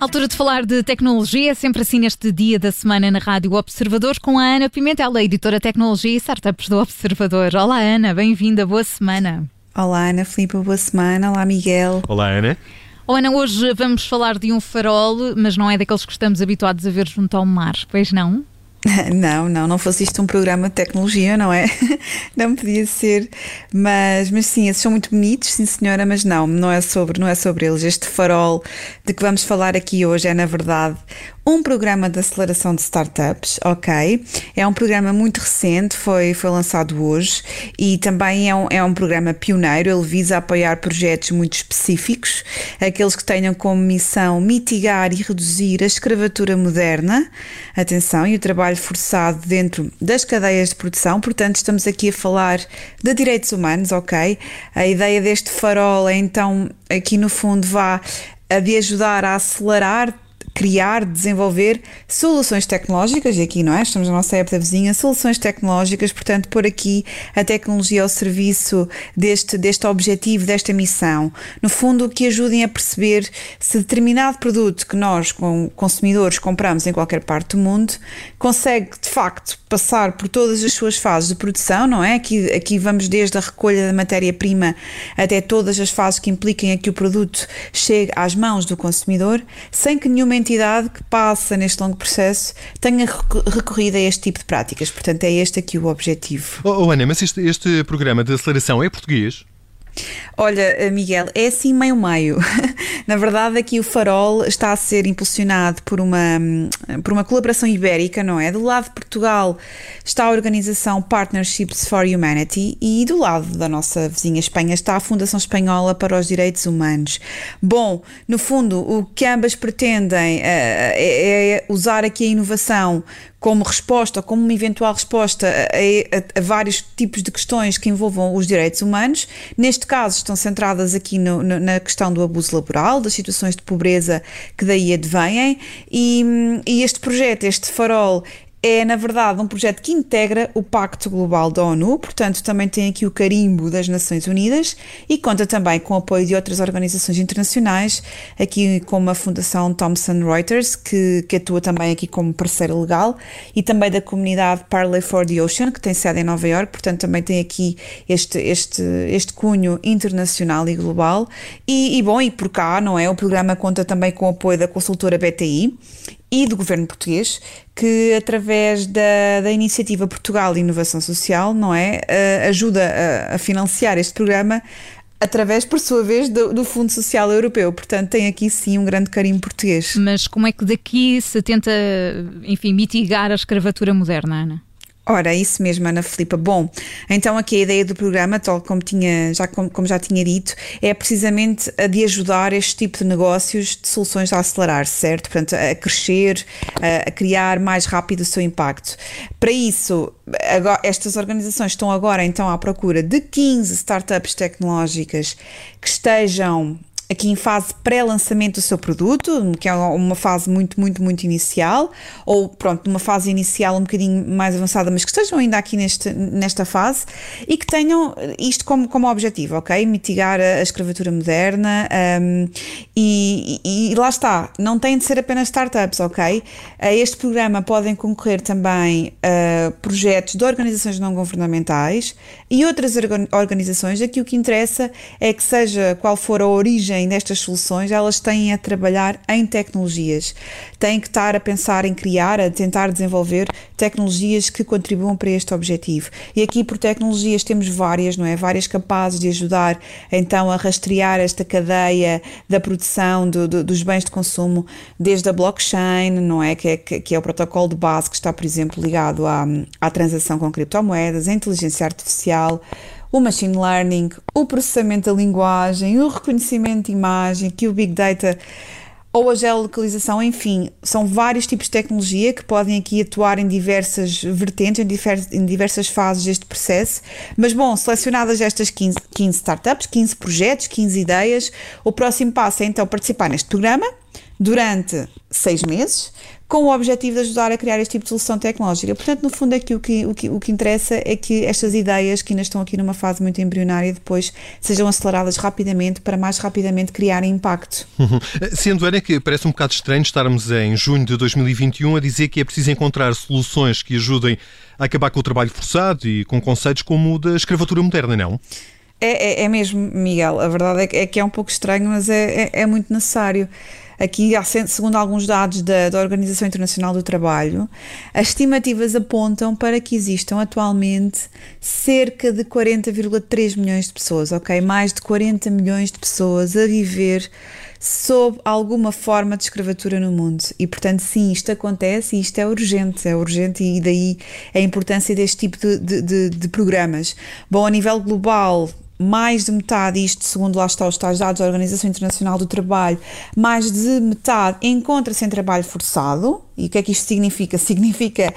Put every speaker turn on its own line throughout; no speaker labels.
Altura de falar de tecnologia, sempre assim neste dia da semana na Rádio Observador, com a Ana Pimentel, a editora Tecnologia e Startups do Observador. Olá Ana, bem-vinda, boa semana.
Olá Ana Filipe, boa semana. Olá Miguel.
Olá Ana.
Oh, Ana, hoje vamos falar de um farol, mas não é daqueles que estamos habituados a ver junto ao mar, pois não?
Não, não, não fosse isto um programa de tecnologia, não é? Não podia ser, mas, mas sim, esses são muito bonitos, sim senhora, mas não, não é sobre, não é sobre eles. Este farol de que vamos falar aqui hoje é, na verdade, um programa de aceleração de startups, ok? É um programa muito recente, foi, foi lançado hoje e também é um, é um programa pioneiro. Ele visa apoiar projetos muito específicos, aqueles que tenham como missão mitigar e reduzir a escravatura moderna, atenção, e o trabalho forçado dentro das cadeias de produção. Portanto, estamos aqui a falar de direitos humanos, ok? A ideia deste farol é então, aqui no fundo, vá a de ajudar a acelerar criar, desenvolver soluções tecnológicas, e aqui não é? Estamos na nossa época vizinha, soluções tecnológicas, portanto, por aqui a tecnologia ao serviço deste, deste objetivo, desta missão. No fundo, que ajudem a perceber se determinado produto que nós, como consumidores, compramos em qualquer parte do mundo, consegue de facto passar por todas as suas fases de produção, não é? Aqui, aqui vamos desde a recolha da matéria-prima até todas as fases que impliquem a que o produto chegue às mãos do consumidor, sem que nenhuma entidade que passa neste longo processo tenha recorrido a este tipo de práticas. Portanto, é este aqui o objetivo.
Oh, oh Ana, mas este, este programa de aceleração é português?
Olha, eh, Miguel, é assim meio-meio. Na verdade, aqui o Farol está a ser impulsionado por uma, hum, por uma colaboração ibérica, não é? Do lado de Portugal está a organização Partnerships for Humanity e do lado da nossa vizinha Espanha está a Fundação Espanhola para os Direitos Humanos. Bom, no fundo, o que ambas pretendem eh, é, é usar aqui a inovação como resposta, como uma eventual resposta a, a, a, vários tipos de questões que envolvam os direitos humanos. Neste caso, estão centradas aqui no, no, na questão do abuso laboral, das situações de pobreza que daí advêm, e, e este projeto, este farol, é, na verdade, um projeto que integra o Pacto Global da ONU, portanto, também tem aqui o carimbo das Nações Unidas e conta também com o apoio de outras organizações internacionais, aqui como a Fundação Thomson Reuters, que, que atua também aqui como parceira legal, e também da comunidade Parley for the Ocean, que tem sede em Nova York, portanto, também tem aqui este, este, este cunho internacional e global. E, e bom, e por cá, não é? O programa conta também com o apoio da consultora BTI e do governo português, que através da, da iniciativa Portugal Inovação Social, não é, uh, ajuda a, a, financiar este programa através, por sua vez, do, do, Fundo Social Europeu. Portanto, tem aqui sim um grande carinho português.
Mas como é que daqui se tenta, enfim, mitigar a escravatura moderna, Ana?
Ora, isso mesmo, Ana Filipa. Bom, então aqui a ideia do programa, tal como, tinha, já, como, como, já tinha dito, é precisamente a de ajudar este tipo de negócios, de soluções a acelerar, certo? Portanto, a crescer, a, a criar mais rápido o seu impacto. Para isso, agora, estas organizações estão agora então à procura de 15 startups tecnológicas que estejam aqui em fase pré-lançamento do seu produto, que é uma fase muito, muito, muito inicial, ou pronto, numa fase inicial um bocadinho mais avançada, mas que estejam ainda aqui neste, nesta fase e que tenham isto como, como objetivo, ok? Mitigar a, escravatura moderna um, e, e, e, lá está, não têm de ser apenas startups, ok? A este programa podem concorrer também uh, projetos de organizações não governamentais e outras organizações. Aqui o que interessa é que seja qual for a origem origem destas soluções, elas têm a trabalhar em tecnologias, têm que estar a pensar em criar, a tentar desenvolver tecnologias que contribuam para este objetivo. E aqui por tecnologias temos várias, não é? Várias capazes de ajudar então a rastrear esta cadeia da produção do, do, dos bens de consumo, desde a blockchain, não é? Que, é? que é o protocolo de base que está, por exemplo, ligado à, à transação com criptomoedas, a inteligência artificial o machine learning, o processamento da linguagem, o reconhecimento de imagem, que o big data ou a geolocalização, enfim, são vários tipos de tecnologia que podem aqui atuar em diversas vertentes, em, em diversas fases deste processo. Mas, bom, selecionadas estas 15, 15 startups, 15 projetos, 15 ideias, o próximo passo é então participar neste programa durante seis meses, com o objetivo de ajudar a criar este tipo de solução tecnológica. Portanto, no fundo, aqui o que, o que, o que interessa é que estas ideias, que ainda estão aqui numa fase muito embrionária, depois sejam aceleradas rapidamente para mais rapidamente criarem impacto.
Uhum. Sendo, Ana, que parece um bocado estranho estarmos em junho de 2021 a dizer que é preciso encontrar soluções que ajudem a acabar com o trabalho forçado e com conceitos como o da escravatura moderna, não?
É, é, é mesmo, Miguel. A verdade é que é, é um pouco estranho, mas é, é, é muito necessário. Aqui, segundo alguns dados da, da, Organização Internacional do Trabalho, as estimativas apontam para que existam atualmente cerca de 40,3 milhões de pessoas, ok? Mais de 40 milhões de pessoas a viver sob alguma forma de escravatura no mundo. E, portanto, sim, isto acontece e isto é urgente, é urgente e daí a importância deste tipo de, de, de, de programas. Bom, a nível global, mais de metade, isto segundo lá está os tais dados da Organização Internacional do Trabalho, mais de metade encontra-se em trabalho forçado. E o que é que isto significa? Significa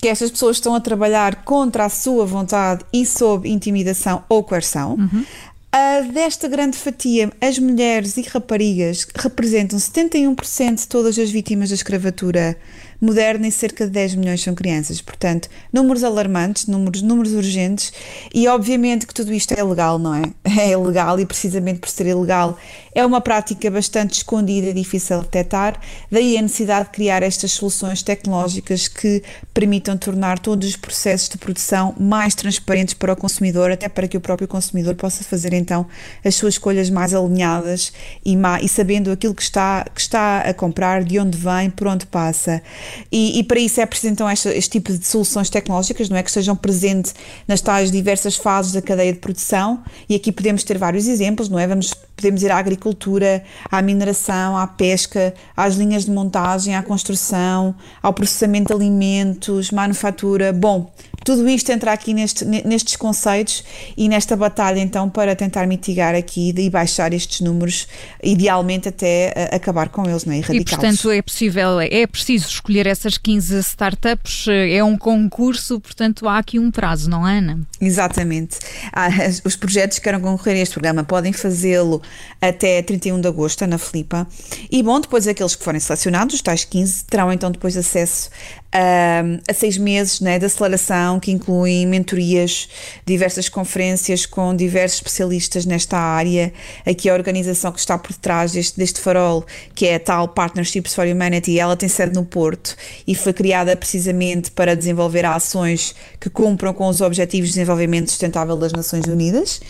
que estas pessoas estão a trabalhar contra a sua vontade e sob intimidação ou coerção. Uhum. Uh, desta grande fatia, as mulheres e raparigas representam 71% de todas as vítimas da escravatura moderna e cerca de 10 milhões são crianças. Portanto, números alarmantes, números, números urgentes e obviamente que tudo isto é ilegal, não é? É ilegal e precisamente por ser ilegal é uma prática bastante escondida e difícil de detectar, daí a necessidade de criar estas soluções tecnológicas que permitam tornar todos os processos de produção mais transparentes para o consumidor, até para que o próprio consumidor possa fazer então as suas escolhas mais alinhadas e, e sabendo aquilo que está, que está a comprar, de onde vem, por onde passa. E, e para isso é preciso então este, este, tipo de soluções tecnológicas, não é? Que estejam presentes nas tais diversas fases da cadeia de produção, e aqui podemos ter vários exemplos, não é? Vamos, podemos ir à agricultura, à mineração, à pesca, às linhas de montagem, à construção, ao processamento de alimentos, manufatura. Bom, tudo isto entra aqui neste, nestes conceitos e nesta batalha então para tentar mitigar aqui e baixar estes números, idealmente até uh, acabar com eles, não é?
E portanto é possível, é preciso escolher essas 15 startups, eh, é um concurso, portanto há aqui um prazo, não é, Ana?
Exatamente. Ah, os projetos que queiram concorrer a este programa podem fazê-lo até 31 de agosto na Flipa. E bom, depois aqueles que forem selecionados, os tais 15, terão então depois acesso a seis meses né, de aceleração que incluem mentorias, diversas conferências com diversos especialistas nesta área. Aqui a organização que está por detrás deste, deste farol, que é a tal Partnerships for Humanity, ela tem sede no Porto e foi criada precisamente para desenvolver ações que cumpram com os Objetivos de Desenvolvimento Sustentável das Nações Unidas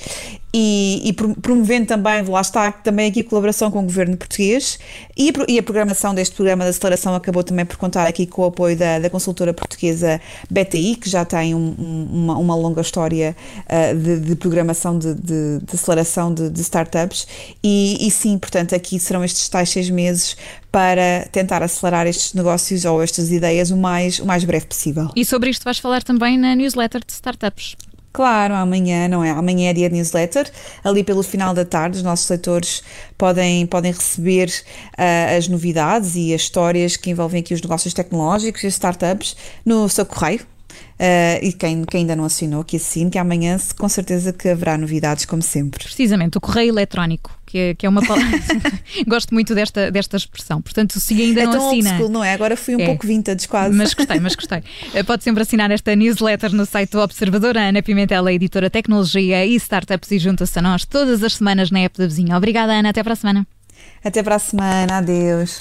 e, e, promovendo também, lá está, também aqui a colaboração com o governo português e, e, a programação deste programa de aceleração acabou também por contar aqui com o apoio da, da consultora portuguesa BTI, que já tem um, uma, uma, longa história uh, de, de, programação de, de, de aceleração de, startups e, e sim, portanto, aqui serão estes tais seis meses para tentar acelerar estes negócios ou estas ideias o mais, o mais breve possível.
E sobre isto vais falar também na newsletter de startups.
Claro, amanhã, não é? Amanhã é dia de newsletter. Ali pelo final da tarde, os nossos leitores podem, podem receber uh, as novidades e as histórias que envolvem aqui os negócios tecnológicos e as startups no seu correio. Uh, e quem, quem ainda não assinou, que assine, que amanhã com certeza que haverá novidades, como sempre.
Precisamente, o correio eletrónico, que é, que é uma palavra. Gosto muito desta, desta expressão. Portanto, se ainda
é
não
tão
assina.
School, não é? Agora fui um é. pouco vintage quase.
Mas gostei, mas gostei. Eh, pode sempre assinar esta newsletter no site do Observador. A Ana Pimentel, editora Tecnologia e Startups, e junta-se a nós todas as semanas na app da vizinha. Obrigada, Ana. Até para a semana.
Até para a semana. Adeus.